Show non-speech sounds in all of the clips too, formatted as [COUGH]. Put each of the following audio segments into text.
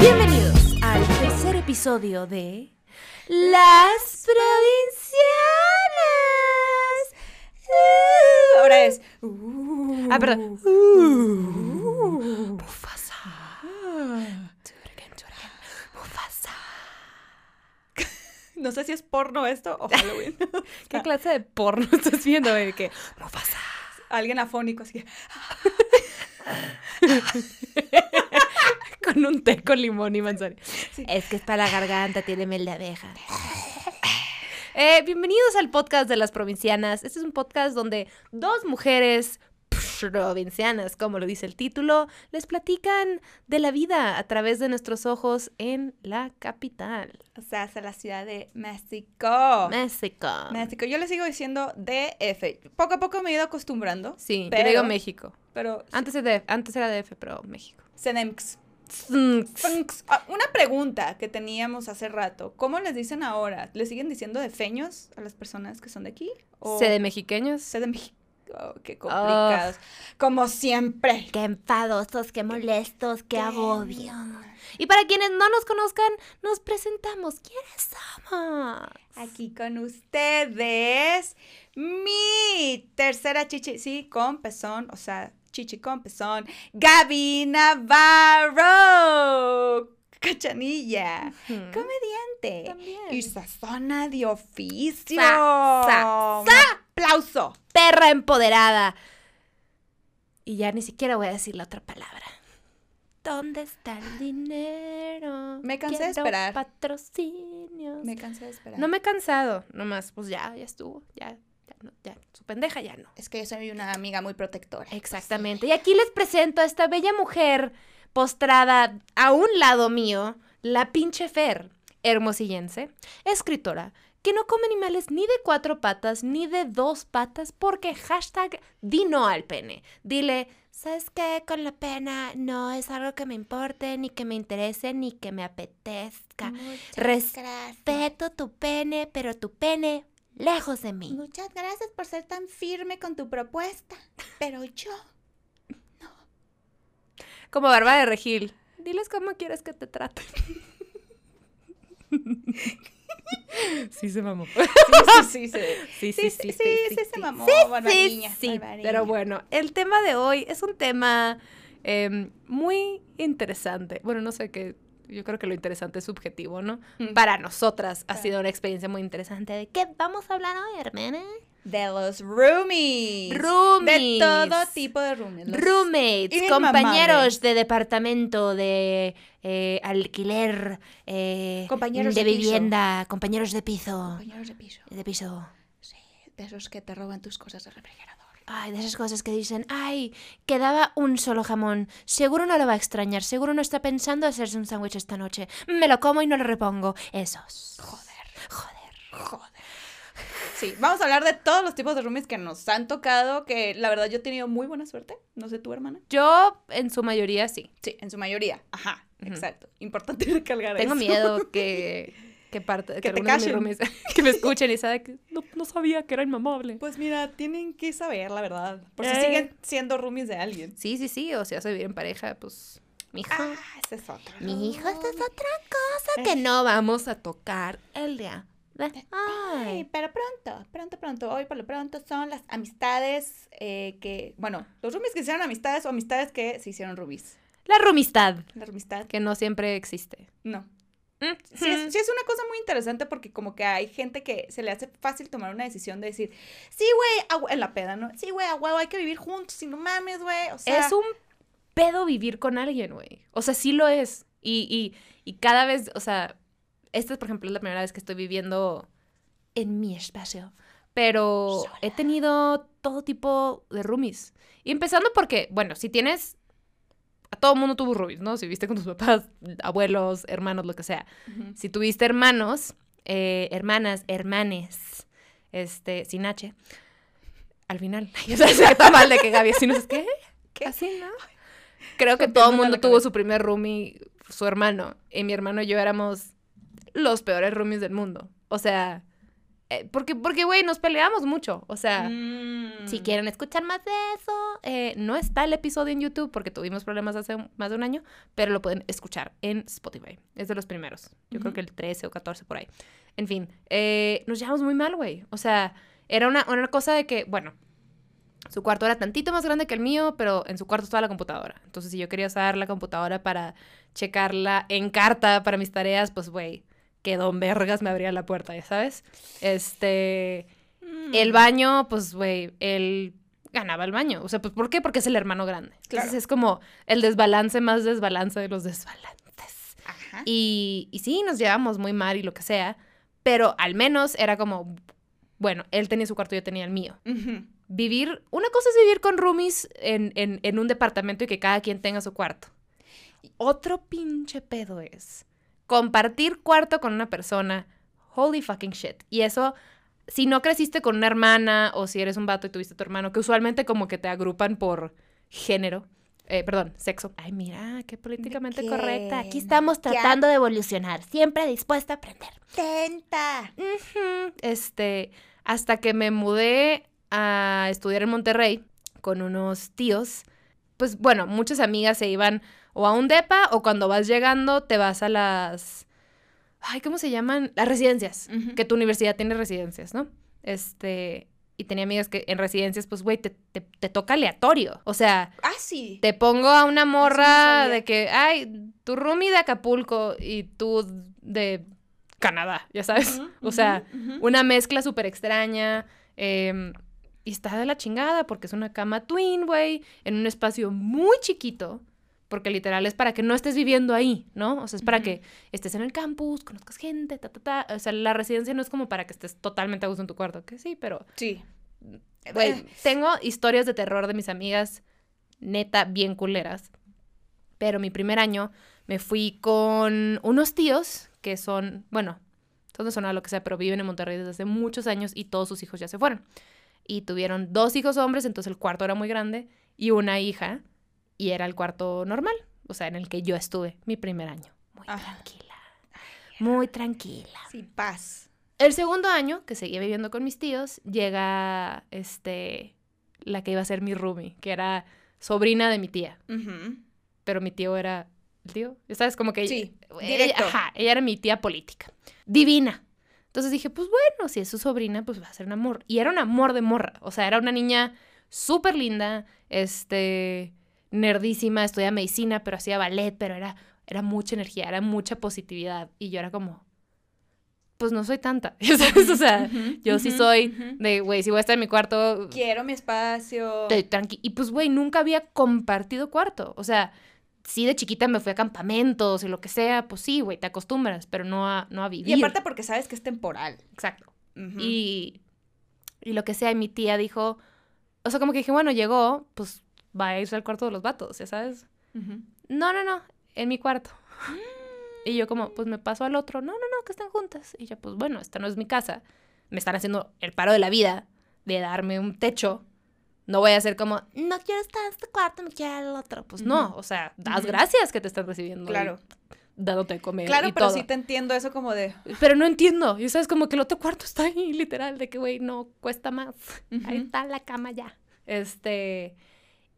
Bienvenidos al tercer episodio de Las Provincianas. Uh, Ahora es. uh, Ah, perdón. uh, Mufasa. Mufasa. No sé si es porno esto o [LAUGHS] Halloween. [LAUGHS] ¿Qué clase de porno [LAUGHS] estás viendo? De que Mufasa. Alguien afónico así. Con un té con limón y manzana. Sí. Es que es para la garganta, tiene mel de abeja. Eh, bienvenidos al podcast de las provincianas. Este es un podcast donde dos mujeres provincianas, como lo dice el título, les platican de la vida a través de nuestros ojos en la capital, O sea, hasta la ciudad de México. México. México. Yo le sigo diciendo DF. Poco a poco me he ido acostumbrando. Sí, yo pero, digo México. Pero Antes, de, antes era DF, pero México. CDMX. Ah, Una pregunta que teníamos hace rato. ¿Cómo les dicen ahora? ¿Le siguen diciendo de feños a las personas que son de aquí? ¿O ¿Se de mexiqueños? de México? Oh, qué complicados. Como siempre. Qué enfadosos, qué molestos, qué Qué agobio. Y para quienes no nos conozcan, nos presentamos. ¿Quiénes somos? Aquí con ustedes, mi tercera chichi, sí, con pezón, o sea, chichi con pezón, Gaby Navarro, cachanilla, comediante También. y sazona de oficio. Sa- sa- aplauso. Perra empoderada. Y ya ni siquiera voy a decir la otra palabra. ¿Dónde está el dinero? Me cansé de esperar. Patrocinios. Me cansé de esperar. No me he cansado, nomás, pues ya, ya estuvo, ya, ya, no, ya, su pendeja ya no. Es que yo soy una amiga muy protectora. Exactamente. Y aquí les presento a esta bella mujer postrada a un lado mío, la pinche Fer, hermosillense, escritora, que no come animales ni de cuatro patas ni de dos patas porque hashtag di no al pene. Dile, ¿sabes qué? Con la pena no es algo que me importe, ni que me interese, ni que me apetezca. Muchas Respeto tu pene, pero tu pene lejos de mí. Muchas gracias por ser tan firme con tu propuesta, pero yo Como barba de regil. Diles cómo quieres que te traten. [LAUGHS] sí se mamó. sí, sí, sí. Sí, Sí, sí, sí, se mamó, Sí. Pero bueno, el tema de hoy es un tema em, muy interesante. Bueno, no sé qué. Yo creo que lo interesante es subjetivo, ¿no? Mm. Para nosotras ha sido una experiencia muy interesante. ¿De qué vamos a hablar hoy, hermana? De los roomies. De Roomies. todo tipo de roomies. Los- Roommates, compañeros de departamento, de eh, alquiler, eh, Compañeros de, de piso. vivienda, compañeros de piso. Compañeros de piso. De piso. Sí, de esos que te roban tus cosas de refrigerador. Ay, de esas cosas que dicen, ay, quedaba un solo jamón. Seguro no lo va a extrañar, seguro no está pensando hacerse un sándwich esta noche. Me lo como y no lo repongo. Esos. Joder, Joder. joder. Sí, vamos a hablar de todos los tipos de roomies que nos han tocado, que la verdad yo he tenido muy buena suerte. No sé tu hermana. Yo, en su mayoría, sí. Sí, en su mayoría. Ajá, exacto. Importante [LAUGHS] recalcar Tengo eso. miedo que, [LAUGHS] que, parte, que, Que te de mis roomies- [LAUGHS] que me escuchen y saben que no, no sabía que era inmamable. Pues mira, tienen que saber la verdad. Por si Eh. siguen siendo roomies de alguien. Sí, sí, sí, o sea, vivir en pareja, pues, mi hijo. Ah, ese es otro. Mi hijo, esta es otra cosa que no vamos a tocar el día Ay, hoy. pero pronto, pronto, pronto. Hoy por lo pronto son las amistades eh, que, bueno, los roomies que hicieron amistades o amistades que se hicieron roomies. La rumistad, La amistad, que no siempre existe. no. Mm, Sí es, sí es una cosa muy interesante porque como que hay gente que se le hace fácil tomar una decisión de decir, sí, güey, en la peda, ¿no? Sí, güey, a huevo, hay que vivir juntos y no mames, güey. O sea, Es un pedo vivir con alguien, güey. O sea, sí lo es. Y, y, y cada vez, o sea, esta, por ejemplo, es la primera vez que estoy viviendo en mi espacio. Pero he tenido todo tipo de roomies. Y empezando porque, bueno, si tienes... A todo mundo tuvo roomies, ¿no? Si viste con tus papás, abuelos, hermanos, lo que sea. Si tuviste hermanos, eh, hermanas, hermanes, este, sin H, al final. Sabes que está mal de que Gaby así no es ¿qué? ¿Qué? Así, ¿no? Creo que todo el mundo tuvo su primer roomie, su hermano. Y mi hermano y yo éramos los peores roomies del mundo. O sea, eh, porque, porque, güey, nos peleamos mucho. O sea, Mm. si quieren escuchar más de eso, eh, no está el episodio en YouTube porque tuvimos problemas hace un- más de un año, pero lo pueden escuchar en Spotify. Es de los primeros. Yo creo que el 13 o 14 por ahí. En fin, eh, nos llevamos muy mal, güey. O sea, era una, una cosa de que, bueno, su cuarto era tantito más grande que el mío, pero en su cuarto estaba la computadora. Entonces, si yo quería usar la computadora para checarla en carta para mis tareas, pues, güey, que don Vergas me abría la puerta, ya sabes. Este... Mm. El baño, pues, güey, él ganaba el baño. O sea, pues, ¿por qué? Porque es el hermano grande. Entonces es como el desbalance más desbalance de los desbalances. Ajá. Y, y sí, nos llevamos muy mal y lo que sea, pero al menos era como, bueno, él tenía su cuarto, yo tenía el mío. Vivir, una cosa es vivir con roomies en, en, en un departamento y que cada quien tenga su cuarto. Otro pinche pedo es compartir cuarto con una persona. Holy fucking shit. Y eso, si no creciste con una hermana o si eres un vato y tuviste a tu hermano, que usualmente como que te agrupan por género. eh, perdón, sexo. Ay, mira, qué políticamente qué? correcta. Aquí estamos Ya. tratando de evolucionar, siempre dispuesta a aprender. Tenta. Este, hasta que me mudé a estudiar en Monterrey con unos tíos, pues bueno, muchas amigas se iban o a un depa o cuando vas llegando te vas a las, ay, ¿cómo se llaman? Las residencias, que tu universidad tiene residencias, ¿no? Este, y tenía amigas que en residencias, pues, güey, te, te, te toca aleatorio. O sea, Ah, sí. te pongo a una morra de que, ay, tu roomie de Acapulco y tú de Canadá, ya sabes. O sea, una mezcla súper extraña. em, y está de la chingada porque es una cama twin, güey, en un espacio muy chiquito. Porque literal es para que no estés viviendo ahí, ¿no? O sea, es para que estés en el campus, conozcas gente, ta, ta, ta. O sea, la residencia no es como para que estés totalmente a gusto en tu cuarto, que sí, pero Sí. Eh, tengo historias de terror de mis amigas, neta, bien culeras. Pero mi primer año me fui con unos tíos que son, bueno, son de Sonora, lo que sea, pero viven en Monterrey desde hace muchos años y todos sus hijos ya se fueron. Y tuvieron dos hijos hombres, entonces el cuarto era muy grande, y una hija, y era el cuarto normal, o sea, en el que yo estuve mi primer año. Muy Ajá. tranquila. Muy tranquila. Sí, paz. El segundo año, que seguía viviendo con mis tíos, llega este la que iba a ser mi roomie, que era sobrina de mi tía, pero mi tío era el tío, sabes, como que Sí, ella, directo. ajá, ella era mi tía política, divina. Entonces dije, pues bueno, si es su sobrina, pues va a ser un amor. Y era un amor de morra, o sea, era una niña súper linda, este, nerdísima, estudiaba medicina, pero hacía ballet, pero era, era mucha energía, era mucha positividad. Y yo era como, pues no soy tanta, [LAUGHS] sabes, o sea, yo sí soy de, güey, si voy a estar en mi cuarto, Quiero mi espacio. estoy tranqui. Y pues, güey, nunca había compartido cuarto. O sea, sí de chiquita me fui a campamentos y lo que sea, pues sí, güey, te acostumbras, pero no a, no a vivir. Y aparte porque sabes que es temporal. Exacto. Y, y lo que sea, y mi tía dijo, o sea, como que dije, bueno, llegó, pues va a irse al cuarto de los vatos, ya sabes. Ujú. No, no, no, en mi cuarto. Y yo como, pues me paso al otro, no, no, no, que están juntas. Y yo, pues bueno, esta no es mi casa. Me están haciendo el paro de la vida de darme un techo. No voy a ser como, no quiero estar en este cuarto, me quiero el otro. Pues no, Ujú. o sea, das Ujú. gracias que te están recibiendo. y Claro. Dándote de comer. Claro, y pero todo. sí te entiendo eso como de. Pero no entiendo. Y sabes, como que el otro cuarto está ahí, literal, de que, güey, no cuesta más. Ahí Ujú. está la cama ya. Este.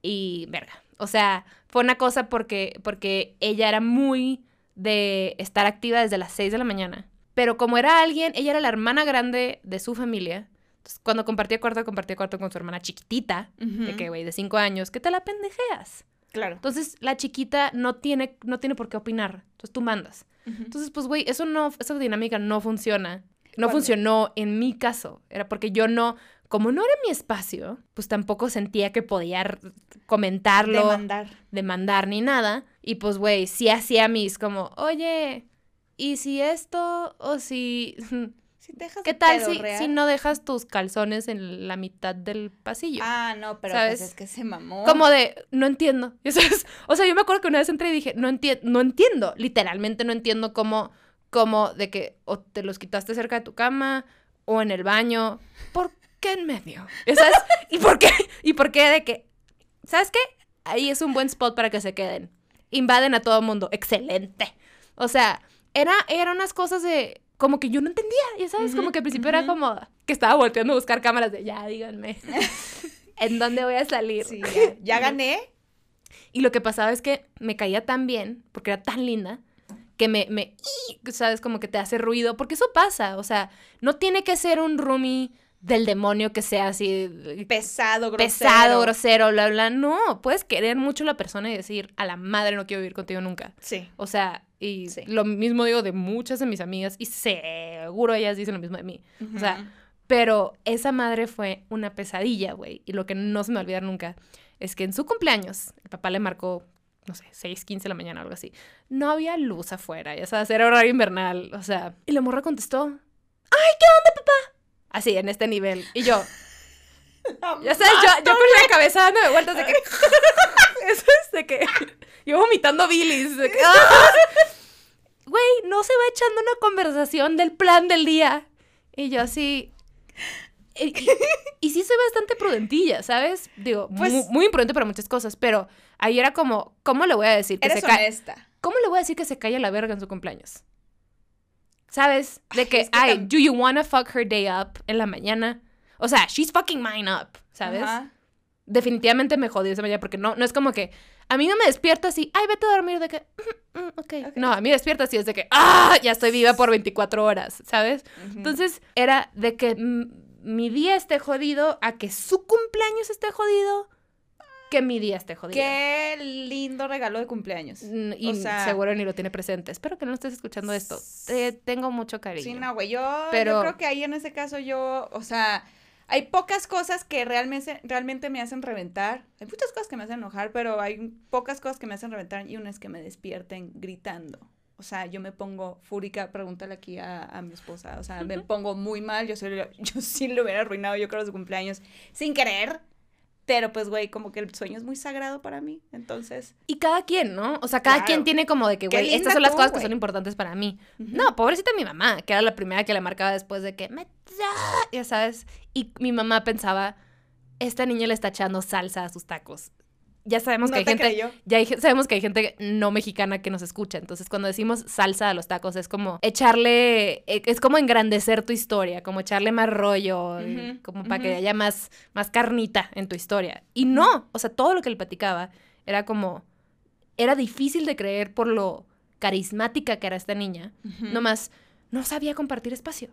Y, verga. O sea, fue una cosa porque, porque ella era muy de estar activa desde las 6 de la mañana. Pero como era alguien, ella era la hermana grande de su familia. Entonces, cuando compartía cuarto, compartía cuarto con su hermana chiquitita, de que, güey, de 5 años, que te la pendejeas. Claro. Entonces, la chiquita no tiene, no tiene por qué opinar. Entonces, tú mandas. Entonces, pues, güey, eso no, esa dinámica no funciona. No ¿Cuándo? funcionó en mi caso. Era porque yo no, como no era mi espacio, pues tampoco sentía que podía comentarlo, Demandar. demandar ni nada. Y pues, güey, sí hacía mis como, oye, ¿y si esto o si... [LAUGHS] Si dejas ¿Qué tal si, si no dejas tus calzones en la mitad del pasillo? Ah, no, pero ¿Sabes? pues es que se mamó. Como de, no entiendo. [LAUGHS] O sea, yo me acuerdo que una vez entré y dije, no, enti- no entiendo. Literalmente no entiendo cómo, cómo de que o te los quitaste cerca de tu cama o en el baño. ¿Por qué en medio? ¿Y por qué? ¿Y por qué de que, ¿sabes qué? Ahí es un buen spot para que se queden. Invaden a todo mundo. Excelente. O sea, era, eran unas cosas de, como que yo no entendía, ya sabes, como que al principio era como que estaba volteando a buscar cámaras de, ya, díganme, [LAUGHS] ¿en dónde voy a salir? Sí, ya, ya gané. Y lo que pasaba es que me caía tan bien, porque era tan linda, que me, me, sabes, como que te hace ruido, porque eso pasa, o sea, no tiene que ser un roomie del demonio que sea así Pesado, grosero. pesado, grosero, bla, bla. No, puedes querer mucho a la persona y decir, a la madre no quiero vivir contigo nunca. Sí. O sea, y Sí. lo mismo digo de muchas de mis amigas y seguro ellas dicen lo mismo de mí. O sea, pero esa madre fue una pesadilla, güey. Y lo que no se me va a olvidar nunca es que en su cumpleaños, el papá le marcó, no sé, 6, 15 de la mañana o algo así. No había luz afuera, ya sabes, era horario invernal. O sea, y la morra contestó, ¡ay, qué onda! Así, en este nivel. Y yo, [LAUGHS] ya sabes, yo, yo con la cabeza dándome vueltas de que... [LAUGHS] [LAUGHS] Eso es de que... Yo vomitando bilis. de que, ¡ah! Güey, no se va echando una conversación del plan del día. Y yo así... Y, y- y sí soy bastante prudentilla, ¿sabes? Digo, Pues- mu- muy, imprudente para muchas cosas, pero ahí era como, ¿cómo le voy a decir que Eres se honesta. ¿Cómo le voy a decir que se calle la verga en su cumpleaños? ¿Sabes? De Ay, que, es que ay, do you wanna fuck her day up en la mañana? O sea, she's fucking mine up, ¿sabes? Ajá. Definitivamente me jodió esa mañana porque no, no es como que a mí no me despierta así, ay, vete a dormir de que, "Mm, mm, ok. Ok. No, a mí despierta así, es de que, ah, ya estoy viva por 24 horas, ¿sabes? Entonces era de que mm, mi día esté jodido a que su cumpleaños esté jodido, que mi día esté jodido. Qué lindo regalo de cumpleaños. Mm, Y O sea- seguro ni lo tiene presente. Espero que no estés escuchando esto. Te tengo mucho cariño. Sí, no, güey. Yo, Pero- yo creo que ahí en ese caso yo, o sea, hay pocas cosas que realmente, realmente me hacen reventar. Hay muchas cosas que me hacen enojar, pero hay pocas cosas que me hacen reventar y una es que me despierten gritando. O sea, yo me pongo fúrica, pregúntale aquí a, a mi esposa. O sea, me pongo muy mal. Yo, soy, [LAUGHS] yo sí lo hubiera arruinado, yo creo, su cumpleaños sin querer. Pero pues, güey, como que el sueño es muy sagrado para mí. Entonces, Y cada quien, ¿no? O sea, cada Claro. quien tiene como de que, güey, estas son las tú, cosas que son importantes para mí. No, pobrecita mi mamá, que era la primera que le marcaba después de que me... Ya sabes. Y mi mamá pensaba, esta niña le está echando salsa a sus tacos. Ya sabemos No que hay te gente... creyó. Ya hay sabemos que hay gente no mexicana que nos escucha. Entonces, cuando decimos salsa a los tacos, es como echarle, eh, es como engrandecer tu historia, como echarle más rollo, como para que haya más, más carnita en tu historia. Y no, o sea, todo lo que le platicaba era como, era difícil de creer por lo carismática que era esta niña. Ujú. Nomás, no sabía compartir espacio.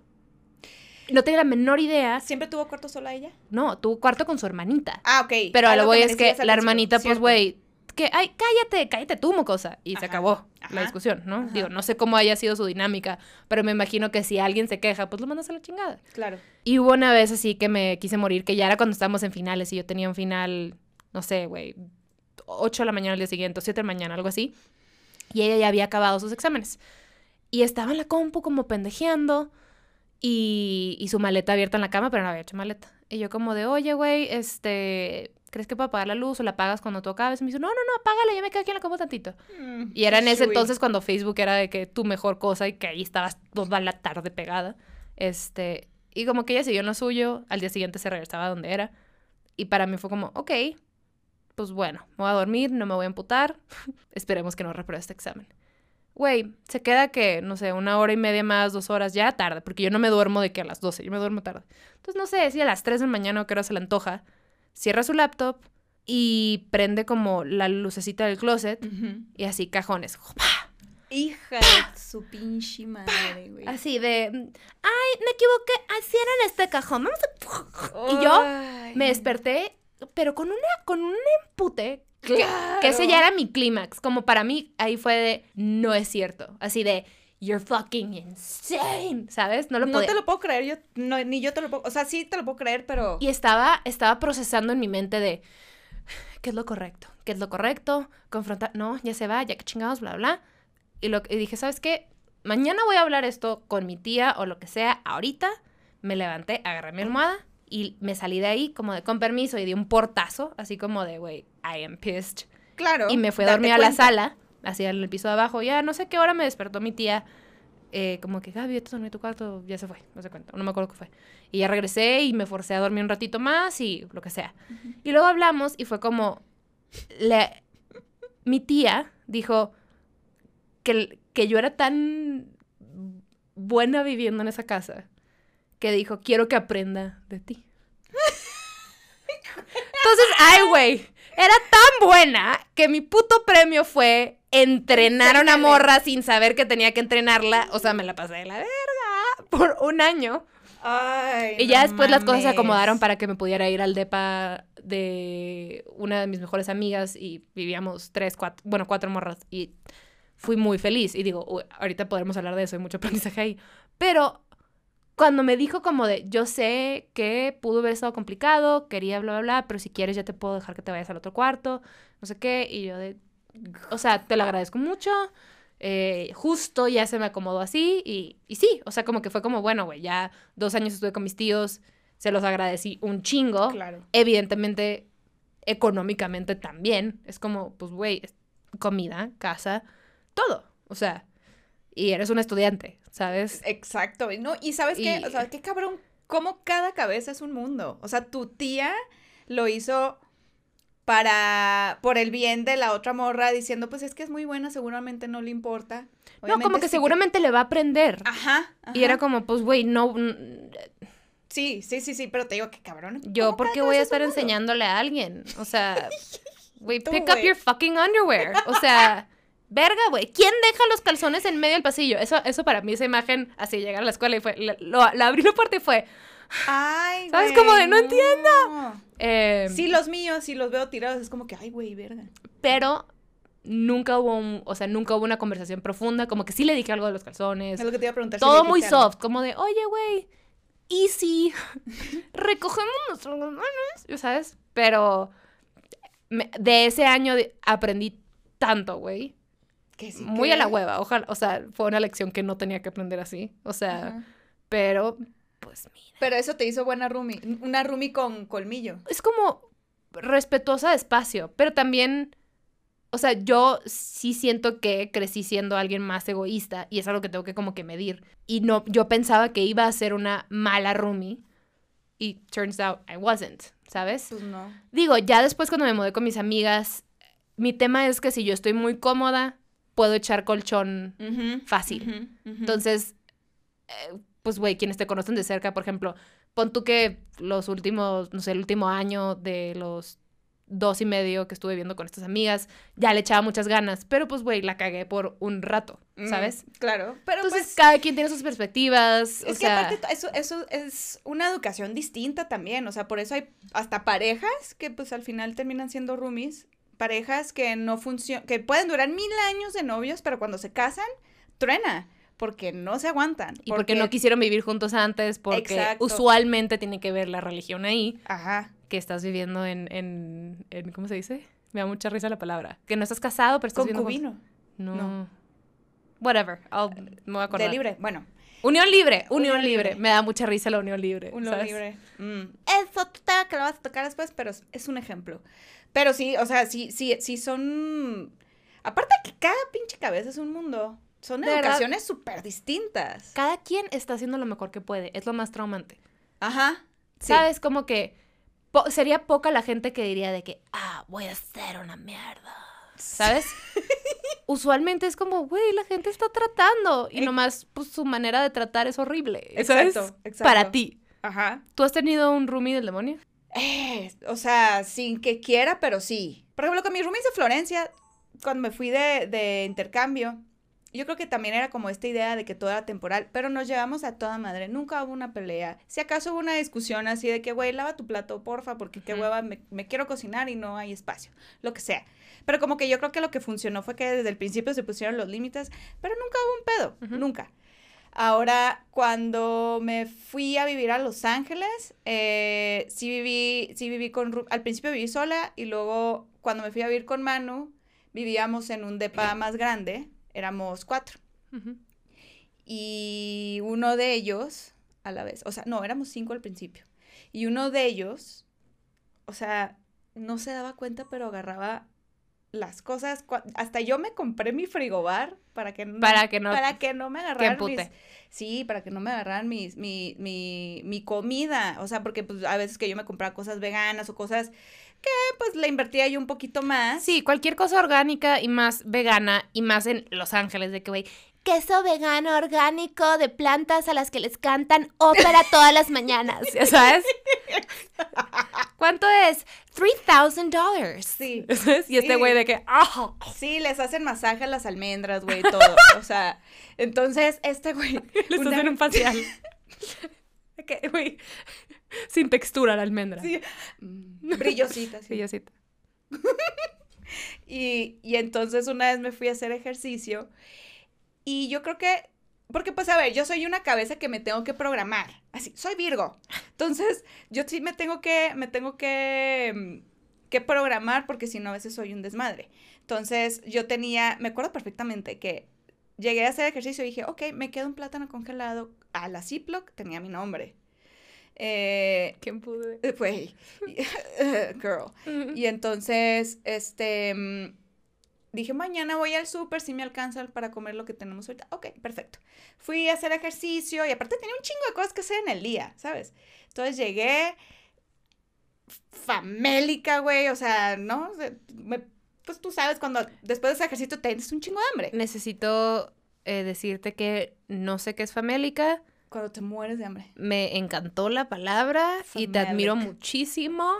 No tenía la menor idea. ¿Siempre tuvo cuarto sola ella? No, tuvo cuarto con su hermanita. Ah, ok. Pero Ah, a lo que voy es que la hermanita, pues, güey, que, ay, cállate, cállate tú, mocosa. Y se Ajá, acabó la discusión, ¿no? ajá. Digo, no sé cómo haya sido su dinámica, pero me imagino que si alguien se queja, pues lo mandas a la chingada. Claro. Y hubo una vez así que me quise morir, que ya era cuando estábamos en finales y yo tenía un final, no sé, güey, 8 de la mañana al día siguiente, o 7 de la mañana, algo así. Y ella ya había acabado sus exámenes. Y estaba en la compu como pendejeando y, y su maleta abierta en la cama, pero no había hecho maleta. Y yo como de, oye, güey, este, ¿crees que puedo apagar la luz o la apagas cuando tú acabes? Y me dice, no, no, no, apágala, ya me quedo aquí en la compu tantito. Y era en ese entonces cuando Facebook era de que tu mejor cosa y que ahí estabas toda la tarde pegada. Este, y como que ella siguió en lo suyo, al día siguiente se regresaba a donde era. Y para mí fue como, ok, pues bueno, me voy a dormir, no me voy a emputar, [LAUGHS] esperemos que no repruebe este examen. Güey, se queda que, no sé, una hora y media más, dos horas, ya tarde, porque yo no me duermo de que a las 12, yo me duermo tarde. Entonces, no sé, si a las 3 de la mañana o que hora se le antoja, cierra su laptop y prende como la lucecita del closet y así cajones. [LAUGHS] Hija de su pinche madre, güey. Así de, ay, me equivoqué, así era en este cajón. Vamos a... [LAUGHS] Y yo me desperté, pero con una, con un empute. Que, Claro. que ese ya era mi clímax. Como para mí, ahí fue de, no es cierto. Así de, you're fucking insane. ¿Sabes? No lo No te lo puedo creer, yo, no, ni yo te lo puedo, o sea, sí te lo puedo creer, pero... Y estaba, estaba procesando en mi mente de, ¿qué es lo correcto? ¿Qué es lo correcto? Confrontar, no, ya se va, ya que chingados, bla, bla. Y, lo, y dije, ¿sabes qué? Mañana voy a hablar esto con mi tía o lo que sea. Ahorita me levanté, agarré mi almohada y me salí de ahí como de con permiso y di un portazo, así como de, güey, I am pissed. Claro. Y me fui a dormir a la sala, así en el piso de abajo. Ya no sé qué hora me despertó mi tía. eh, como que, Gaby, dormir a tu cuarto. Ya se fue, no se cuenta. No me acuerdo qué fue. Y ya regresé y me forcé a dormir un ratito más y lo que sea. Y luego hablamos y fue como. le- mi tía dijo que, que yo era tan buena viviendo en esa casa que dijo, quiero que aprenda de ti. Entonces, ay, güey, era tan buena que mi puto premio fue entrenar a una morra sin saber que tenía que entrenarla. O sea, me la pasé de la verga por un año. Ay, Y ya no después las cosas se acomodaron para que me pudiera ir al depa de una de mis mejores amigas y vivíamos tres, cuatro, bueno, cuatro morras y fui muy feliz. Y digo, "Uy, ahorita podremos hablar de eso, hay mucho aprendizaje ahí. Pero cuando me dijo como de, yo sé que pudo haber estado complicado, quería bla, bla, bla, pero si quieres ya te puedo dejar que te vayas al otro cuarto, no sé qué. Y yo de, o sea, te lo agradezco mucho. eh, justo ya se me acomodó así y, y sí, o sea, como que fue como, bueno, güey, ya dos años estuve con mis tíos, se los agradecí un chingo. Claro. Evidentemente, económicamente también. Es como, pues, güey, comida, casa, todo. O sea, y eres un estudiante, ¿sabes? Exacto. y No, y sabes qué, Y- o sea, qué cabrón, cómo cada cabeza es un mundo. O sea, tu tía lo hizo para, por el bien de la otra morra, diciendo, pues es que es muy buena, seguramente no le importa. no, como que sí seguramente le va a aprender. Ajá, Y era como, pues, güey, no, Sí, sí, sí, sí, pero te digo que cabrón. yo, ¿cómo ¿por qué voy a estar enseñándole a alguien? O sea, [LAUGHS] güey, pick up your fucking underwear. O sea, [LAUGHS] verga, güey, ¿quién deja los calzones en medio del pasillo? Eso, eso para mí, esa imagen, así llegar a la escuela y fue, la, lo- la abrí la puerta y fue, Ay, [LAUGHS] ¿Sabes? güey, Como de, no entiendo. eh, Sí, los míos, si los veo tirados, es como que, ay, güey, verga. pero nunca hubo un, o sea, nunca hubo una conversación profunda, como que sí le dije algo de los calzones, Es lo que te iba a preguntar. todo muy algo. soft, como de, oye, güey, ¿y si [LAUGHS] recogemos nuestros calzones? ¿Sabes? Pero me- de ese año de- aprendí tanto, güey, Que sí muy que- a la hueva, ojalá, o sea, fue una lección que no tenía que aprender así, o sea, pero, pues mira, Pero eso te hizo buena roomie. Una roomie con colmillo. es como respetuosa de espacio, pero también, o sea, yo sí siento que crecí siendo alguien más egoísta y es algo que tengo que como que medir. Y no, yo pensaba que iba a ser una mala roomie y turns out I wasn't, ¿sabes? Pues no. Digo, ya después cuando me mudé con mis amigas, mi tema es que si yo estoy muy cómoda, puedo echar colchón fácil. Entonces, eh, pues, güey, quienes te conocen de cerca, por ejemplo, pon tú que los últimos, no sé, el último año de los dos y medio que estuve viviendo con estas amigas, ya le echaba muchas ganas, pero pues, güey, la cagué por un rato, Mm, ¿sabes? claro. Pero Entonces, pues, cada quien tiene sus perspectivas, o es que sea, aparte eso, eso es una educación distinta también. O sea, por eso hay hasta parejas que pues al final terminan siendo roomies. Parejas que no funcionan, que pueden durar mil años de novios, pero cuando se casan, truena. Porque no se aguantan. y porque no quisieron vivir juntos antes, porque Exacto. usualmente tiene que ver la religión ahí, Ajá. que estás viviendo en, en, en- ¿cómo se dice? Me da mucha risa la palabra. Que no estás casado, pero estás viviendo. Concubino. No. No. Whatever. I'll- me voy a acordar. De libre. Bueno, Unión libre. Unión, Unión libre. libre. Me da mucha risa la unión libre. ¿sabes? libre. Mm. Es otro tema que lo vas a tocar después, pero es un ejemplo. Pero sí, o sea, sí, sí, sí son. Aparte que cada pinche cabeza es un mundo. Son De educaciones súper distintas. Cada quien está haciendo lo mejor que puede. Es lo más traumante. Ajá. sí. ¿Sabes? Como que po- sería poca la gente que diría de que, ah, voy a hacer una mierda. ¿Sabes? [LAUGHS] Usualmente es como, güey, la gente está tratando. Y Ex- nomás, pues, su manera de tratar es horrible. ¿Sabes? Exacto, exacto. Para ti. Ajá. ¿Tú has tenido un roomie del demonio? Eh, o sea, sin que quiera, pero sí. Por ejemplo, con mis roomies de Florencia, cuando me fui de, de intercambio, yo creo que también era como esta idea de que todo era temporal, pero nos llevamos a toda madre. Nunca hubo una pelea. Si acaso hubo una discusión así de que, güey, lava tu plato, porfa, porque qué hueva, me, me quiero cocinar y no hay espacio. Lo que sea. Pero como que yo creo que lo que funcionó fue que desde el principio se pusieron los límites, pero nunca hubo un pedo. Nunca. Ahora, cuando me fui a vivir a Los Ángeles, eh, sí viví, sí viví con, al principio viví sola y luego cuando me fui a vivir con Manu, vivíamos en un depa más grande, éramos cuatro. Y uno de ellos, a la vez, o sea, no, éramos cinco al principio. Y uno de ellos, o sea, no se daba cuenta, pero agarraba las cosas. Hasta yo me compré mi frigobar para que no, Para que no- para que no me agarraran mis- sí, para que no me agarraran mis, mi, mi, mi comida. O sea, porque pues a veces que yo me compraba cosas veganas o cosas que pues le invertía yo un poquito más. Sí, cualquier cosa orgánica y más vegana y más en Los Ángeles, de que, güey, queso vegano orgánico de plantas a las que les cantan ópera todas las mañanas, ¿ya sabes? [LAUGHS] ¿Cuánto es? $3,000. Sí. [LAUGHS] ¿Sabes? Y este Sí. güey de que, ¡ah! Sí, les hacen masaje a las almendras, güey, todo. O sea, entonces este güey. [LAUGHS] Les una- hacen un facial. Que, güey, sin textura la almendra. Sí, mm, brillosita, sí. Sí. Y, y entonces una vez me fui a hacer ejercicio y yo creo que, porque pues a ver, yo soy una cabeza que me tengo que programar, así, soy Virgo. Entonces yo sí me tengo que, me tengo que, mm, que programar porque si no a veces soy un desmadre. Entonces yo tenía, me acuerdo perfectamente que llegué a hacer ejercicio y dije, ok, me queda un plátano congelado a la Ziploc, tenía mi nombre. Eh, ¿Quién pude? Güey, [LAUGHS] girl. Y entonces, este, mm, dije, mañana voy al súper, si me alcanza para comer lo que tenemos ahorita. Ok, perfecto. Fui a hacer ejercicio y aparte tenía un chingo de cosas que hacer en el día, ¿sabes? Entonces llegué famélica, güey, o sea, ¿no? Me- pues tú sabes, cuando después de ese ejercicio tienes un chingo de hambre. Necesito eh, decirte que no sé qué es famélica. Cuando te mueres de hambre. Me encantó la palabra y te admiro muchísimo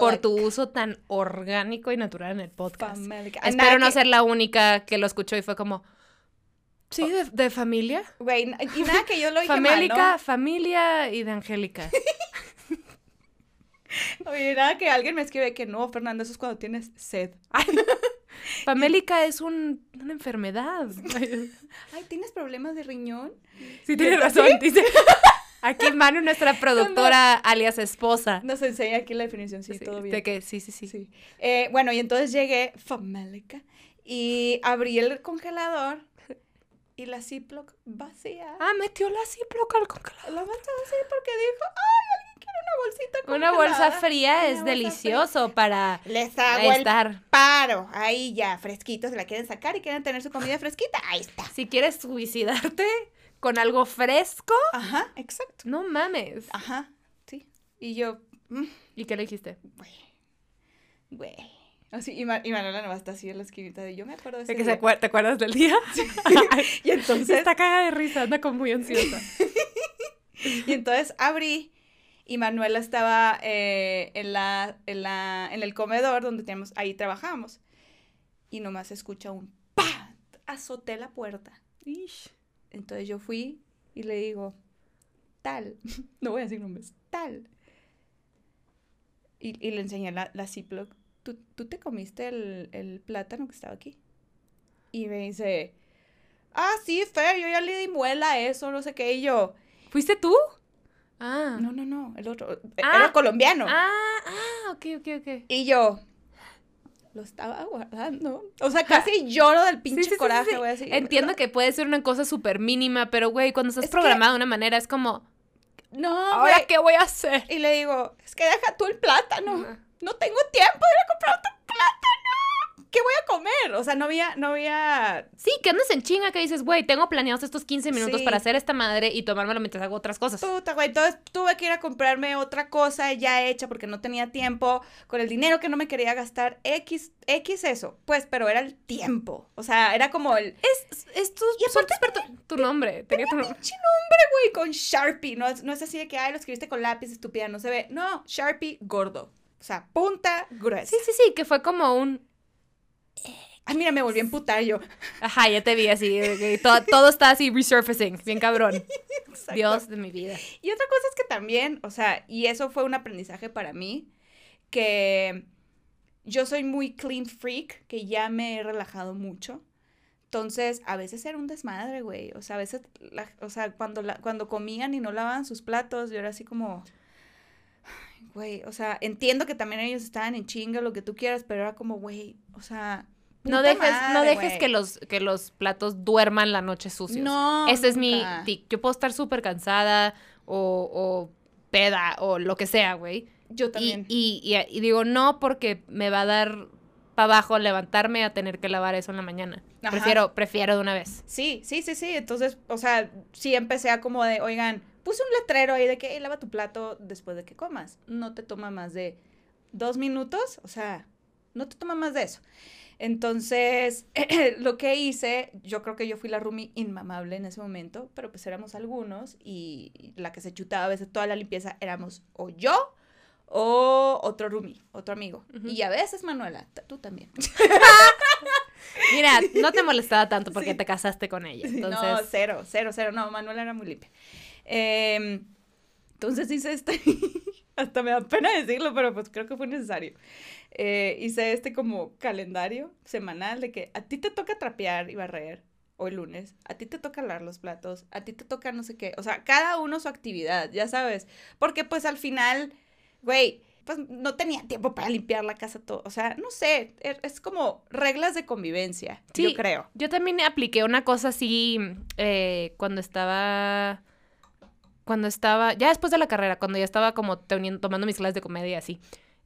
por tu uso tan orgánico y natural en el podcast. Espero no que- ser la única que lo escuchó y fue como, sí, de, de familia. Güey, [LAUGHS] y nada que yo lo dije mal, ¿no? Famélica, familia y de Angélica. [LAUGHS] Oye, nada que alguien me escribe que no, Fernanda, eso es cuando tienes sed. [LAUGHS] [LAUGHS] Famélica es un- una enfermedad. [LAUGHS] Ay, ¿tienes problemas de riñón? Sí, tienes razón, dice. [LAUGHS] Aquí Manu, nuestra productora, alias esposa. Nos enseña aquí la definición, sí, Sí, todo bien. De que sí, sí, sí. Sí. Eh, bueno, y entonces llegué, famélica, y abrí el congelador y la Ziploc vacía. Ah, metió la Ziploc al congelador. La metió así porque dijo, ay, una bolsita Una congelada?" bolsa fría Una es bolsa delicioso para fría. Les hago el estar. paro. Ahí ya, fresquito, se la quieren sacar y quieren tener su comida fresquita. Ahí está. Si quieres suicidarte con algo fresco, Ajá, exacto. no mames. Ajá, sí. Y yo, mm, ¿Y qué le dijiste? güey, güey. Así, y, Ma- y Manuela nomás está así en la esquinita de yo me acuerdo de ¿De ese que se día". acuer- ¿Te acuerdas del día? [LAUGHS] [LAUGHS] Y entonces, Está cagada de risa, anda como muy ansiosa. [LAUGHS] y entonces abrí y Manuela estaba eh, en, la, en, la, en el comedor donde tenemos, ahí trabajamos. Y nomás se escucha un ¡pa! Azoté la puerta. Entonces yo fui y le digo, tal, [LAUGHS] no voy a decir nombres, tal. Y, y le enseñé la, la Ziploc. ¿Tú, ¿Tú te comiste el, el plátano que estaba aquí? Y me dice, ah, sí, Fer, yo ya le di muela a eso, no sé qué. Y yo, ¿Fuiste tú? Ah. no, no, no, el otro, Ah. era colombiano. Ah, ah, ok, ok, ok. Y yo, lo estaba guardando. O sea, casi [LAUGHS] lloro del pinche Sí, sí, sí, coraje, sí. así. Entiendo que puede ser una cosa súper mínima, pero güey, cuando estás Es que- programado de una manera es como, No, ¿ahora güey. qué voy a hacer? Y le digo, es que deja tú el plátano. No tengo tiempo de ir a comprar otro plátano. ¿Qué voy a comer? O sea, no había, no había. Sí, que andas en chinga que dices, güey, tengo planeados estos 15 minutos Sí. para hacer esta madre y tomármelo mientras hago otras cosas. Puta, güey. Entonces tuve que ir a comprarme otra cosa ya hecha porque no tenía tiempo. Con el dinero que no me quería gastar. X, X eso. Pues, pero era el tiempo. O sea, era como el. Es, es tu, Y aparte es tu, nombre. Tenía tu nombre. Pinche nombre, güey, con Sharpie. No es, no es así de que, ay, lo escribiste con lápiz, estúpida, no se ve. No, Sharpie gordo. O sea, punta gruesa. Sí, sí, sí, que fue como un... Ay, mira, me volví a emputar yo. Ajá, ya te vi así. todo, todo está así resurfacing. Bien cabrón. Exacto. Dios de mi vida. Y otra cosa es que también, o sea, y eso fue un aprendizaje para mí, que yo soy muy clean freak, que ya me he relajado mucho. Entonces, a veces era un desmadre, güey. O sea, a veces, la- o sea, cuando, la- cuando comían y no lavaban sus platos, yo era así como, "Ay, güey, o sea, entiendo que también ellos estaban en chinga, lo que tú quieras, pero era como, güey, o sea... No dejes, no dejes que los, que los platos duerman la noche sucios. No, Ese es mi tic. Yo puedo estar súper cansada o, o peda o lo que sea, güey. Yo Y, también. y, y- y digo, no porque me va a dar para abajo levantarme a tener que lavar eso en la mañana. Ajá. Prefiero, prefiero de una vez. Sí, sí, sí, sí. Entonces, o sea, sí empecé a como de, oigan, puse un letrero ahí de que "Ey, lava tu plato después de que comas. No te toma más de dos minutos. O sea, no te toma más de eso. Entonces, [CLEARS THROAT] lo que hice, yo creo que yo fui la roomie inmamable en ese momento, pero pues éramos algunos y la que se chutaba a veces toda la limpieza éramos o yo o otro roomie, otro amigo. Y a veces Manuela, tú también. [LAUGHS] Mira, no te molestaba tanto porque te casaste con ella. Entonces... No, cero, cero, cero. No, Manuela era muy limpia. Em, entonces hice este, [LAUGHS] hasta me da pena decirlo, pero pues creo que fue necesario. Eh, hice este como calendario semanal de que a ti te toca trapear y barrer hoy lunes, a ti te toca lavar los platos, a ti te toca no sé qué, o sea, cada uno su actividad, ya sabes, porque pues al final, güey, pues no tenía tiempo para limpiar la casa todo. O sea, no sé, e, es, como reglas de convivencia, yo creo. Yo también apliqué una cosa así eh, cuando estaba. Cuando estaba. Ya después de la carrera, cuando ya estaba como tomando mis clases de comedia así.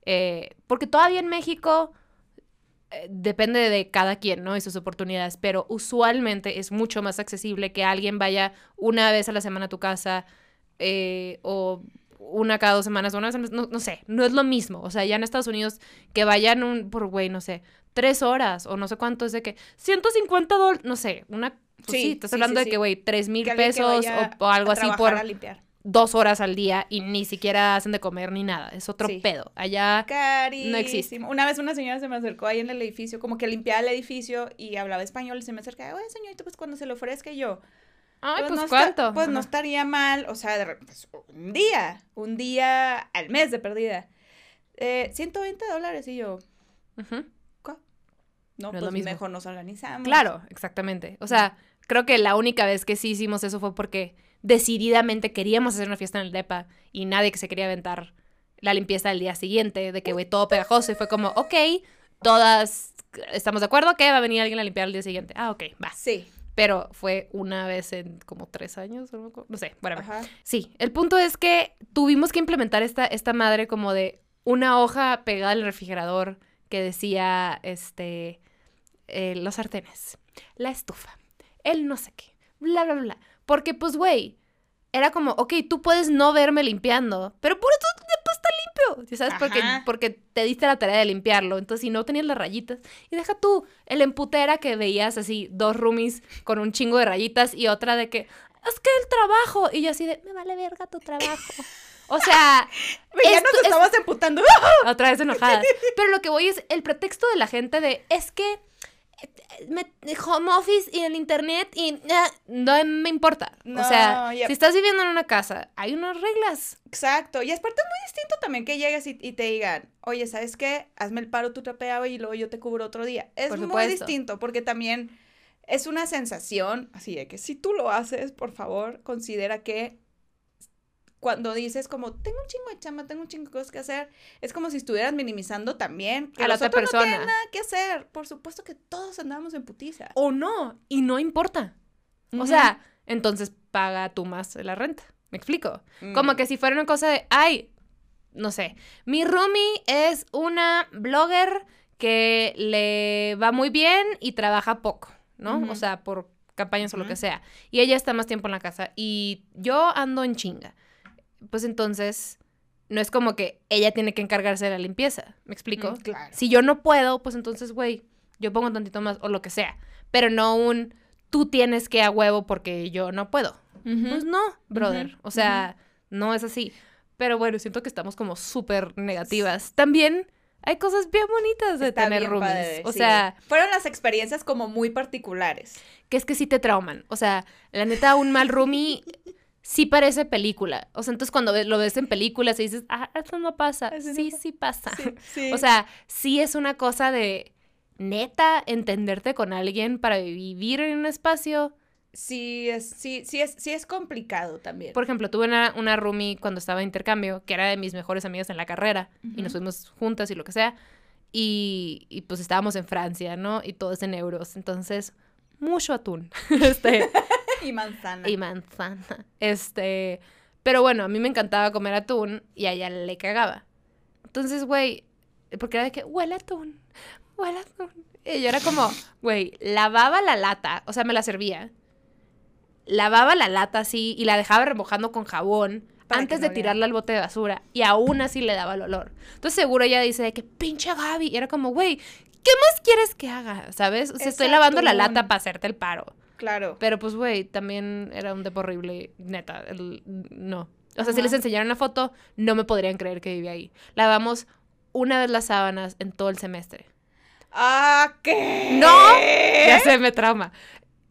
Eh, porque todavía en México. Eh, depende de cada quien, ¿no? Y sus oportunidades, pero usualmente es mucho más accesible que alguien vaya una vez a la semana a tu casa o una cada dos semanas, una vez, no, no, sé, no es lo mismo. O sea, ya en Estados Unidos que vayan un, por, güey, no sé, tres horas o no sé cuánto es de que 150 dólares, no sé, una... Pues sí, estás hablando de que, güey, tres mil pesos o, algo así por dos horas al día y ni siquiera hacen de comer ni nada. Es otro pedo. Allá no existe. Una vez una señora se me acercó ahí en el edificio, como que limpiaba el edificio y hablaba español y se me acerca, oye, señorita, pues cuando se le ofrezca yo Ay, pues, pues ¿cuánto? pues no estaría mal, o sea, pues, un día, un día al mes de perdida. Eh, 120 dólares y yo. No, pues mejor nos organizamos. Claro, exactamente. O sea, creo que la única vez que sí hicimos eso fue porque decididamente queríamos hacer una fiesta en el DEPA y nadie que se quería aventar la limpieza del día siguiente, de que, güey, todo pegajoso. Y fue como, ok, todas estamos de acuerdo que va a venir alguien a limpiar el día siguiente. Ah, ok, va. Sí pero fue una vez en como tres años, no sé, bueno, Sí, el punto es que tuvimos que implementar esta, esta madre como de una hoja pegada al refrigerador que decía, este, eh, los sartenes, la estufa, el no sé qué, bla, bla, bla. Porque, pues, güey, era como, ok, tú puedes no verme limpiando, pero por eso después está limpio. ¿Sabes? Porque, porque te diste la tarea de limpiarlo. Entonces, si no tenías las rayitas. Y deja tú, el emputera que veías así, dos roomies con un chingo de rayitas y otra de que, es que el trabajo. Y yo así de, me vale verga tu trabajo. O sea. [LAUGHS] ya nos estamos emputando. Otra vez enojadas. Pero lo que voy es el pretexto de la gente de, es que home office y el internet y ah, no me importa. o sea, si estás viviendo en una casa, hay unas reglas. Exacto. Y es parte muy distinto también que llegues y, te digan, oye, ¿sabes qué? Hazme el paro, tú trapeado y luego yo te cubro otro día. Es muy distinto porque también es una sensación así de que si tú lo haces, por favor, considera que cuando dices como, tengo un chingo de chamba, tengo un chingo de cosas que hacer, es como si estuvieras minimizando también a la otra persona. No tienen nada que hacer. Por supuesto que todos andamos en putiza. O no, y no importa. O sea, entonces paga tú más la renta. ¿Me explico? Como mm. que si fuera una cosa de, ay, no sé, mi roomie es una blogger que le va muy bien y trabaja poco, ¿no? O sea, por campañas o lo que sea. Y ella está más tiempo en la casa y yo ando en chinga pues entonces no es como que ella tiene que encargarse de la limpieza. ¿Me explico? Mm, claro. Si yo no puedo, pues entonces, güey, yo pongo tantito más o lo que sea. Pero no un tú tienes que a huevo porque yo no puedo. Pues no, brother. O sea, no es así. Pero bueno, siento que estamos como súper negativas. También hay cosas bien bonitas de tener roomies. o sea, fueron las experiencias como muy particulares. Que es que sí te trauman. O sea, la neta, un mal roomie sí parece película. O sea, entonces cuando lo ves en películas y dices, ah, eso no pasa. sí, sí pasa. [LAUGHS] O sea, sí es una cosa de neta entenderte con alguien para vivir en un espacio. Sí, es, sí, sí es, sí es complicado también. Por ejemplo, tuve una, una roomie cuando estaba en intercambio, que era de mis mejores amigas en la carrera, y nos fuimos juntas y lo que sea. Y, y, pues estábamos en Francia, ¿no? Y todo es en euros. Entonces, mucho atún. [LAUGHS] este, y manzana. Y manzana. Este, pero bueno, a mí me encantaba comer atún y a ella le cagaba. Entonces, güey, porque era de que huele atún, huele atún. Y yo era como, güey, lavaba la lata, o sea, me la servía. Lavaba la lata así y la dejaba remojando con jabón antes de no tirarla al bote de basura y aún así le daba el olor. Entonces seguro ella dice de que pinche Gaby. Y era como, güey, ¿qué más quieres que haga? ¿Sabes? O sea, estoy lavando la lata para hacerte el paro. Claro. Pero pues, güey, también era un depo horrible, neta. el- no. O sea, si les enseñaran la foto, no me podrían creer que vivía ahí. Lavamos una vez las sábanas en todo el semestre. Ah, ¿qué? ¡No! Ya sé, me trauma.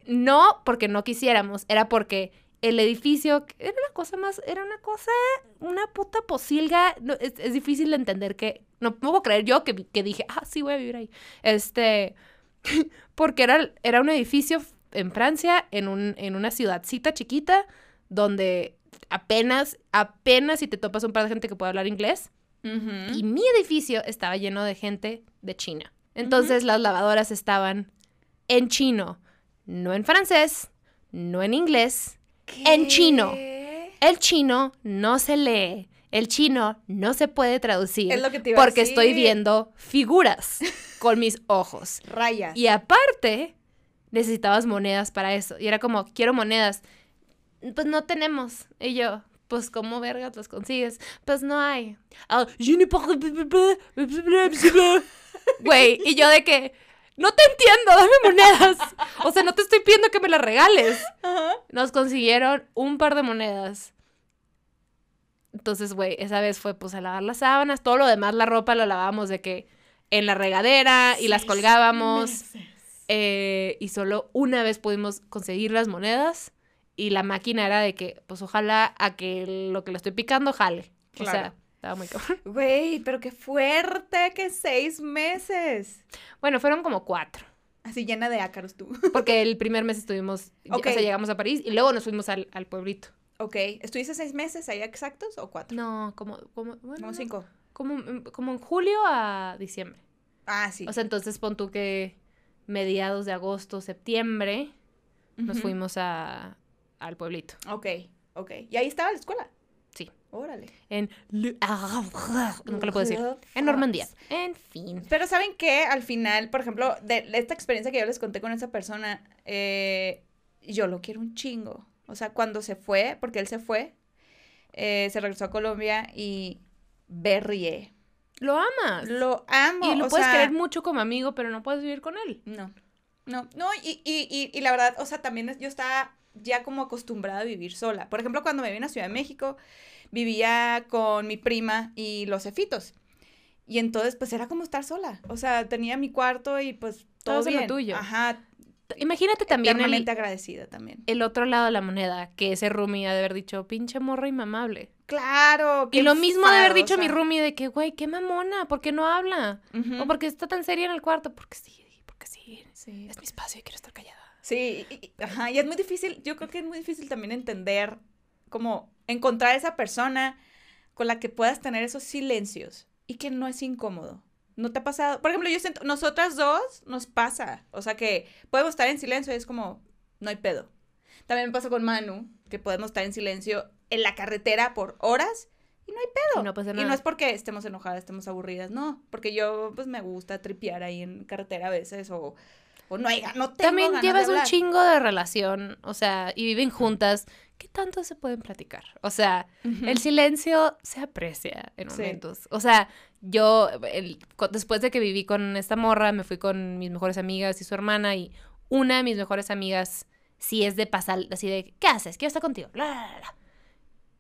No porque no quisiéramos, era porque el edificio era una cosa más, era una cosa, una puta posilga. No, es, es difícil de entender que, no, no puedo creer yo que, que dije, ah, sí, voy a vivir ahí. Este, [LAUGHS] porque era, era un edificio en Francia, en, un, en una ciudadcita chiquita, donde apenas, apenas si te topas un par de gente que puede hablar inglés. Y mi edificio estaba lleno de gente de China. Entonces las lavadoras estaban en chino, no en francés, no en inglés. en chino. El chino no se lee, el chino no se puede traducir Es lo que te iba a porque estoy decir. viendo figuras con mis ojos. [LAUGHS] Rayas. Y aparte, necesitabas monedas para eso. Y era como, quiero monedas. Pues no tenemos. Y yo, pues, ¿cómo vergas las consigues? Pues no hay. Ah, Güey, y yo de que, no te entiendo, dame monedas. O sea, no te estoy pidiendo que me las regales. Nos consiguieron un par de monedas. Entonces, güey, esa vez fue pues a lavar las sábanas, todo lo demás, la ropa lo lavábamos de que en la regadera y las colgábamos. meses. Eh, y solo una vez pudimos conseguir las monedas y la máquina era de que, pues ojalá a que lo que le estoy picando jale. O sea, Claro. estaba muy cabrón. [LAUGHS] Güey, pero qué fuerte que seis meses. Bueno, fueron como cuatro. Así llena de ácaros tú. [LAUGHS] Porque el primer mes estuvimos, Ok. o sea, llegamos a París y luego nos fuimos al, al pueblito. ok. ¿Estuviste seis meses ahí exactos o cuatro? No, como, como, bueno, Como no, cinco. como, como en julio a diciembre. Ah, sí. O sea, entonces pon tú que mediados de agosto, septiembre, nos fuimos a, al pueblito. Ok, ok. ¿Y ahí estaba la escuela? Sí. Órale. En... Le- Nunca lo puedo decir. En Normandía. En fin. Pero ¿saben qué? Al final, por ejemplo, de esta experiencia que yo les conté con esa persona, eh, yo lo quiero un chingo. O sea, cuando se fue, porque él se fue, eh, se regresó a Colombia y berrié. Lo amas. Lo amo. y lo o puedes sea, querer mucho como amigo, pero no puedes vivir con él. No, no, no, y, y, y, y la verdad, o sea, también yo estaba ya como acostumbrada a vivir sola. Por ejemplo, cuando me vine a Ciudad de México, vivía con mi prima y los cefitos. Y entonces, pues era como estar sola. O sea, tenía mi cuarto y pues todo Estabas en lo bien. tuyo. Ajá. Imagínate también el, agradecida también. el otro lado de la moneda, que ese roomie ha de haber dicho, pinche morra inmamable. Claro. Y lo mismo de haber dicho mi roomie de que, güey, qué mamona, ¿por qué no habla? O porque está tan seria en el cuarto, porque sí, porque sí. Sí. Es mi espacio y quiero estar callada. Sí, y, y- ajá, y es muy difícil, yo creo que es muy difícil también entender, como encontrar esa persona con la que puedas tener esos silencios y que no es incómodo. ¿No te ha pasado? Por ejemplo, yo siento, nosotras dos nos pasa, o sea que podemos estar en silencio y es como, no hay pedo. También me pasa con Manu, que podemos estar en silencio en la carretera por horas y no hay pedo. Y no pasa Y nada. no es porque estemos enojadas, estemos aburridas, no, porque yo pues me gusta tripear ahí en carretera a veces o, o no hay, no tengo También ganas de llevas un chingo de relación, o sea, y viven juntas. ¿Qué tanto se pueden platicar? O sea, el silencio se aprecia en Sí. momentos. O sea, yo, el- después de que viví con esta morra, me fui con mis mejores amigas y su hermana, y una de mis mejores amigas sí es de pasar, así de, ¿qué haces? Quiero estar contigo. La, la, la, la.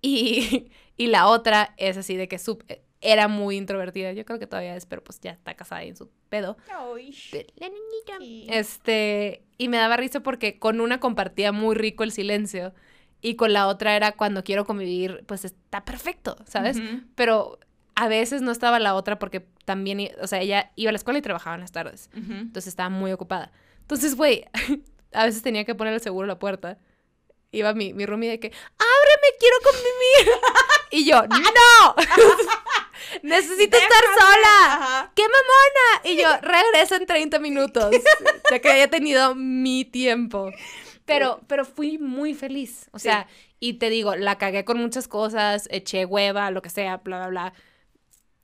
Y, [LAUGHS] y la otra es así de que sup- era muy introvertida. Yo creo que todavía es, pero pues ya está casada y en su pedo. Ay. La niñita. Sí. Este, y me daba risa porque con una compartía muy rico el silencio y con la otra era cuando quiero convivir, pues está perfecto, ¿sabes? Ujú. Pero a veces no estaba la otra porque también, o sea, ella iba a la escuela y trabajaba en las tardes, Ujú. entonces estaba muy ocupada. Entonces, güey, [LAUGHS] a veces tenía que poner el seguro a la puerta. Iba mi, mi roomie de que, ábreme, quiero convivir. [LAUGHS] y yo, no, [LAUGHS] necesito estar sola. Ajá. ¡Qué mamona! Y yo, regreso en 30 minutos. Ya que había tenido mi tiempo. Pero, pero fui muy feliz. O Sí. sea, y te digo, la cagué con muchas cosas, eché hueva, lo que sea, bla, bla, bla.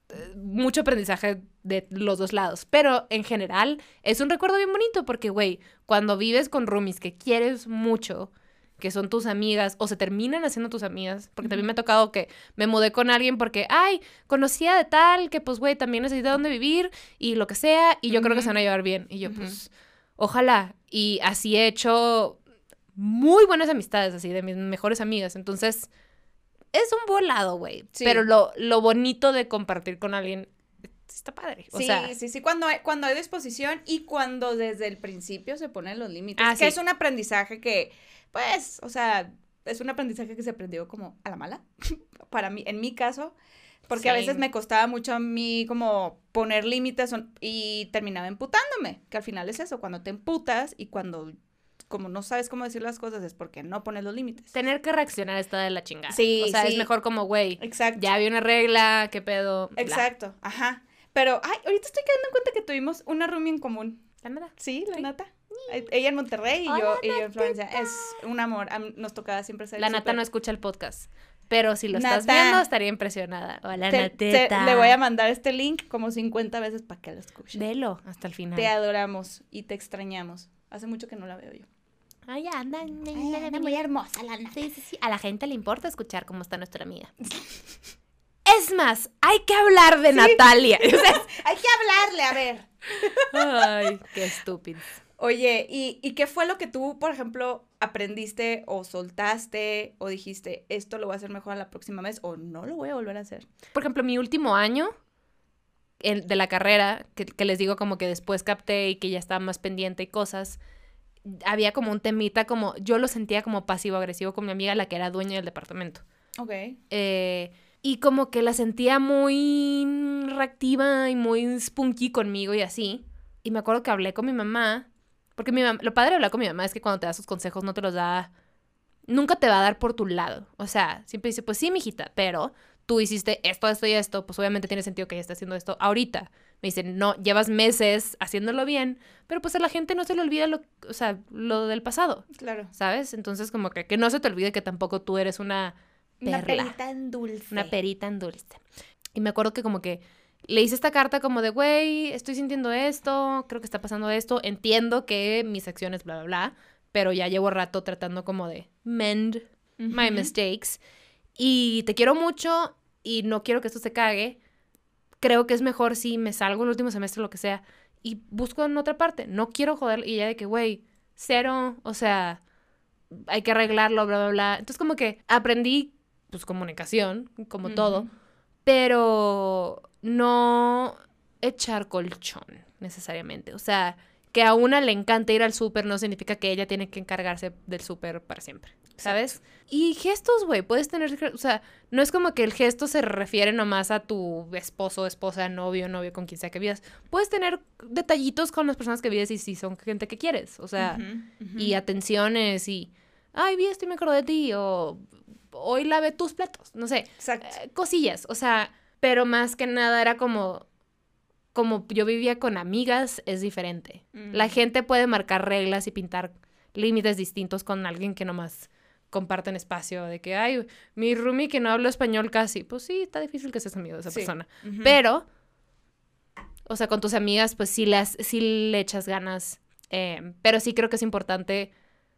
Eh, Mucho aprendizaje de los dos lados. Pero en general es un recuerdo bien bonito porque, güey, cuando vives con roomies que quieres mucho, que son tus amigas o se terminan haciendo tus amigas, porque también me ha tocado que me mudé con alguien porque, ay, conocía de tal, que pues, güey, también necesita dónde vivir y lo que sea, y yo creo que se van a llevar bien. Y yo, pues, ojalá. Y así he hecho muy buenas amistades, así, de mis mejores amigas. Entonces, es un volado, güey. Sí. Pero lo, lo bonito de compartir con alguien está padre. O sí, sea, sí, sí, cuando hay, cuando hay disposición y cuando desde el principio se ponen los límites. Ah, que sí. es un aprendizaje que, pues, o sea, es un aprendizaje que se aprendió como a la mala, [LAUGHS] para mí, en mi caso, porque a veces me costaba mucho a mí como poner límites y terminaba emputándome, que al final es eso, cuando te emputas y cuando como no sabes cómo decir las cosas es porque no pones los límites. tener que reaccionar está de la chingada. Sí, O sea, sí. es mejor como, güey, Exacto. ya había una regla, qué pedo. bla. Exacto, ajá. Pero, ay, ahorita estoy quedando en cuenta que tuvimos una roomie en común. La nada. Sí, la Sí. nata. Ella en Monterrey y Hola, yo, y yo en Florencia. Es un amor. Nos tocaba siempre ser La nata no escucha el podcast. Pero si lo estás viendo, estaría impresionada. Hola, Te- le voy a mandar este link como 50 veces para que lo escuche. Velo hasta el final. Te adoramos y te extrañamos. Hace mucho que no la veo yo. Ay, anda, hermosa la Sí, sí, sí. A la gente le importa escuchar cómo está nuestra amiga. [LAUGHS] Es más, hay que hablar de Natalia. O [LAUGHS] sea, Hay que hablarle, a ver. Ay, qué estúpido. Oye, ¿y, ¿y qué fue lo que tú, por ejemplo, aprendiste o soltaste o dijiste, esto lo voy a hacer mejor la próxima vez o no lo voy a volver a hacer? Por ejemplo, mi último año de la carrera, que, que les digo como que después capté y que ya estaba más pendiente y cosas, había como un temita como, yo lo sentía como pasivo-agresivo con mi amiga, la que era dueña del departamento. Ok. Eh, y como que la sentía muy reactiva y muy spunky conmigo y así. Y me acuerdo que hablé con mi mamá, porque mi mam- lo padre de hablar con mi mamá es que cuando te da sus consejos no te los da, nunca te va a dar por tu lado. O sea, siempre dice, pues sí, mijita, pero tú hiciste esto, esto y esto, pues obviamente tiene sentido que ella esté haciendo esto ahorita. Me dice, no, llevas meses haciéndolo bien, pero pues a la gente no se le olvida lo, o sea, lo del pasado, Claro. ¿sabes? Entonces como que, que no se te olvide que tampoco tú eres una Una perla. perita en dulce. Una perita en dulce. Y me acuerdo que como que le hice esta carta como de, güey, estoy sintiendo esto, creo que está pasando esto, entiendo que mis acciones, bla, bla, bla, pero ya llevo rato tratando como de mend my mistakes. Y te quiero mucho y no quiero que esto se cague. Creo que es mejor si me salgo el último semestre, lo que sea, y busco en otra parte. No quiero joder. Y ya de que, güey, cero, o sea, hay que arreglarlo, bla, bla, bla. Entonces como que aprendí, pues, comunicación, como todo, pero no echar colchón necesariamente. O sea, que a una le encanta ir al súper no significa que ella tiene que encargarse del súper para siempre, ¿sabes? Y gestos, güey, puedes tener, o sea, no es como que el gesto se refiere nomás a tu esposo, esposa, novio, novio, con quien sea que vivas. Puedes tener detallitos con las personas que vives y si son gente que quieres, o sea, y atenciones y, ay, vi esto y me acordé de ti, o hoy lavé tus platos, no sé Exacto. eh, cosillas, o sea, pero más que nada era como, como yo vivía con amigas, es diferente. La Mm. gente puede marcar reglas y pintar límites distintos con alguien que nomás comparten espacio, de que, ay, mi roomie que no habla español casi, pues sí, está difícil que seas amigo de esa Sí. persona. Pero, o sea, con tus amigas, pues sí, las, sí le echas ganas, eh, pero sí creo que es importante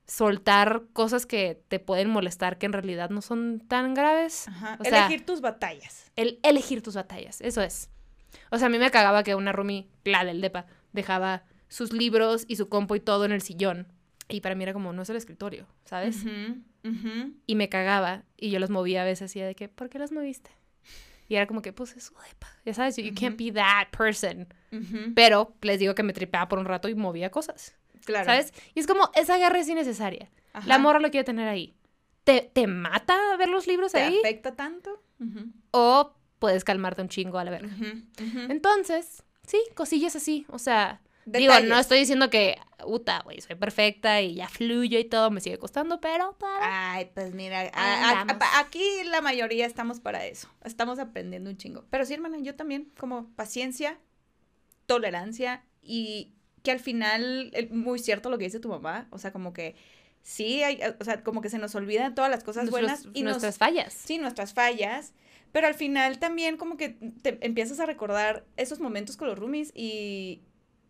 soltar cosas que te pueden molestar que en realidad no son tan graves. Ajá. o sea- Elegir tus batallas. El elegir tus batallas, eso es. O sea, a mí me cagaba que una roomie, la del depa, dejaba sus libros y su compo y todo en el sillón. Y para mí era como, no es el escritorio, ¿sabes? Ujú, ujú. Y me cagaba y yo los movía a veces así de que, ¿por qué los moviste? Y era como que, pues es depa. Ya sabes, you can't be that person. Pero les digo que me tripeaba por un rato y movía cosas, Claro. ¿sabes? Y es como, esa guerra es innecesaria. Ajá. La morra lo quiere tener ahí. ¿Te, te mata ver los libros ¿Te ahí? afecta tanto? O puedes calmarte un chingo a la verga. Entonces, sí, cosillas así. O sea, digo, no estoy diciendo que, puta, güey, soy perfecta y ya fluyo y todo, me sigue costando, pero para. Ay, pues mira, a- a- aquí la mayoría estamos para eso. Estamos aprendiendo un chingo. Pero sí, hermana, yo también, como paciencia, tolerancia y que al final, muy cierto lo que dice tu mamá, o sea, como que sí, hay, o sea, como que se nos olvidan todas las cosas Nuestros- buenas y nos- nuestras fallas. sí, nuestras fallas, pero al final también como que te empiezas a recordar esos momentos con los roomies y,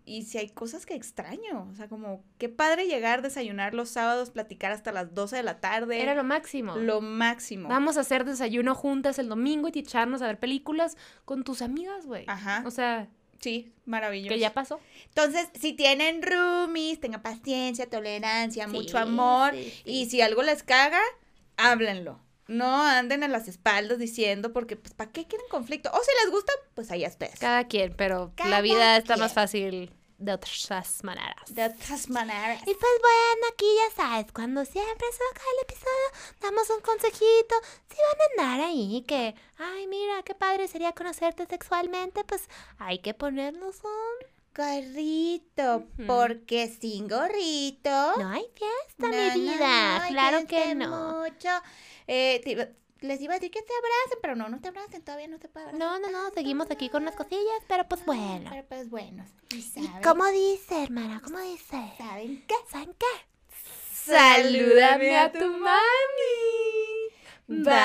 y si hay cosas que extraño. O sea, como qué padre llegar, desayunar los sábados, platicar hasta las 12 de la tarde. Era lo máximo. lo máximo. Vamos a hacer desayuno juntas el domingo y echarnos a ver películas con tus amigas, güey. Ajá. O sea, Sí, maravilloso. que ya pasó. Entonces, si tienen roomies, tengan paciencia, tolerancia, mucho amor. sí, sí. Y si algo les caga, háblenlo. No anden a las espaldas diciendo, porque, pues, ¿para qué quieren conflicto? O si les gusta, pues ahí ustedes. Cada quien, pero Cada la vida está más fácil de otras maneras. De otras maneras. Y pues bueno, aquí ya sabes, cuando siempre se acaba el episodio, damos un consejito. Si van a andar ahí que, ay, mira, qué padre sería conocerte sexualmente, pues hay que ponernos un... Gorrito, porque sin gorrito. No hay fiesta, No, mi no, vida. no, hay claro que no. Mucho. Eh, te les iba a decir que te abracen, pero no, no te abracen, todavía no te puedo abrazar. No, no, no, seguimos aquí con unas cosillas, pero pues bueno. Pero pues bueno. ¿Y ¿Y saben, cómo dice, hermana? ¿Cómo dice? ¿Saben qué? ¿Saben qué? Salúdame a tu mami. Bye.